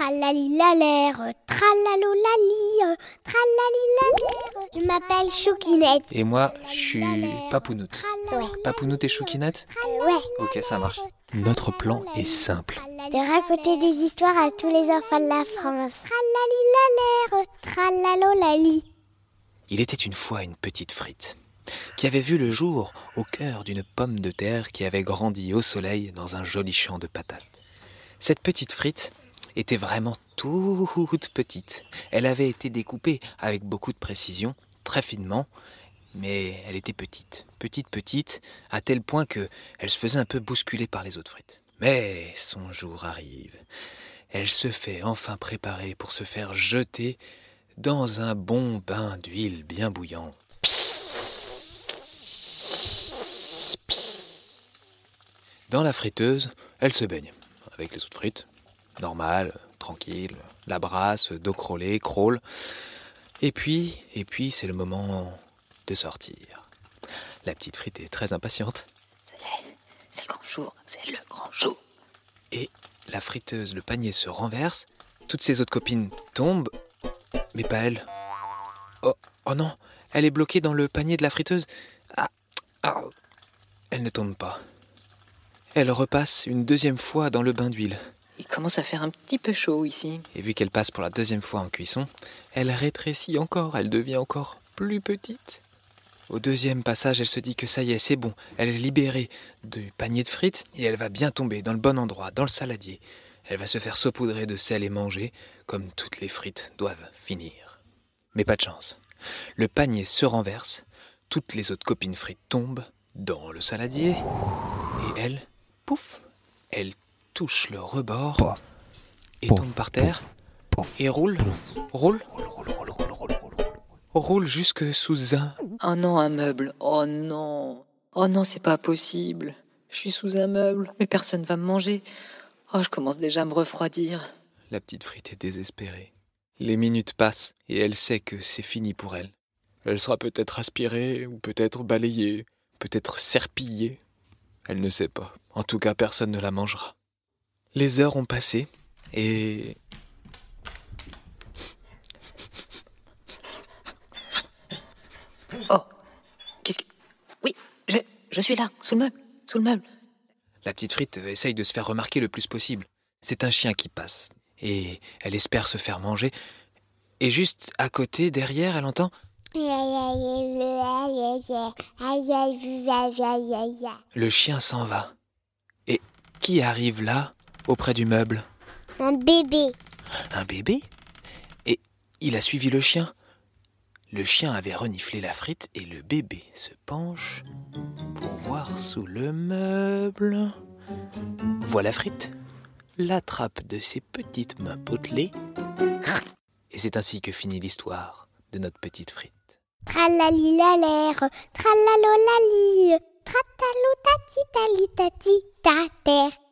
Tralalilalère, tralalolali, tralalilalère. Je m'appelle Choukinette. Et moi, je suis Papounoute. Ouais. Papounoute et Choukinette Ouais. Ok, ça marche. Notre plan est simple. De raconter des histoires à tous les enfants de la France. Tralalilalère, tralalolali. Il était une fois une petite frite qui avait vu le jour au cœur d'une pomme de terre qui avait grandi au soleil dans un joli champ de patates. Cette petite frite était vraiment toute petite. Elle avait été découpée avec beaucoup de précision, très finement, mais elle était petite, petite, petite, à tel point que elle se faisait un peu bousculer par les autres frites. Mais son jour arrive. Elle se fait enfin préparer pour se faire jeter dans un bon bain d'huile bien bouillante. Dans la friteuse, elle se baigne avec les autres frites, normal, tranquille, la brasse, dos crôlé, crawl. Et puis, et puis, c'est le moment de sortir. La petite frite est très impatiente. C'est le grand jour, c'est le grand jour. Et la friteuse, le panier se renverse. Toutes ses autres copines tombent, mais pas elle. Oh, oh non, elle est bloquée dans le panier de la friteuse. Ah, ah. Elle ne tombe pas. Elle repasse une deuxième fois dans le bain d'huile. Il commence à faire un petit peu chaud ici. Et vu qu'elle passe pour la deuxième fois en cuisson, elle rétrécit encore, elle devient encore plus petite. Au deuxième passage, elle se dit que ça y est, c'est bon, elle est libérée du panier de frites et elle va bien tomber dans le bon endroit, dans le saladier. Elle va se faire saupoudrer de sel et manger, comme toutes les frites doivent finir. Mais pas de chance. Le panier se renverse, toutes les autres copines frites tombent dans le saladier, et elle, pouf, elle touche le rebord Pof, et pof, tombe par terre pof, et roule, roule, roule, roule, roule, roule, roule, roule. roule jusque sous un. Oh non, un meuble. Oh non. Oh non, c'est pas possible. Je suis sous un meuble, mais personne va me manger. Oh, je commence déjà à me refroidir. La petite frite est désespérée. Les minutes passent et elle sait que c'est fini pour elle. Elle sera peut-être aspirée ou peut-être balayée, peut-être serpillée. Elle ne sait pas. En tout cas, personne ne la mangera. Les heures ont passé et Oh, qu'est-ce que... Oui, je, je suis là, sous le meuble, sous le meuble. la petite frite essaye de se faire remarquer le plus possible. C'est un chien qui passe et elle espère se faire manger. Et juste à côté, derrière, elle entend le chien s'en va. Et qui arrive là, auprès du meuble Un bébé. Un bébé? Et il a suivi le chien. Le chien avait reniflé la frite et le bébé se penche pour voir sous le meuble. Voit la frite, l'attrape de ses petites mains potelées. Et c'est ainsi que finit l'histoire de notre petite frite. Tralalilalère, tralalolali, talitati, ta terre.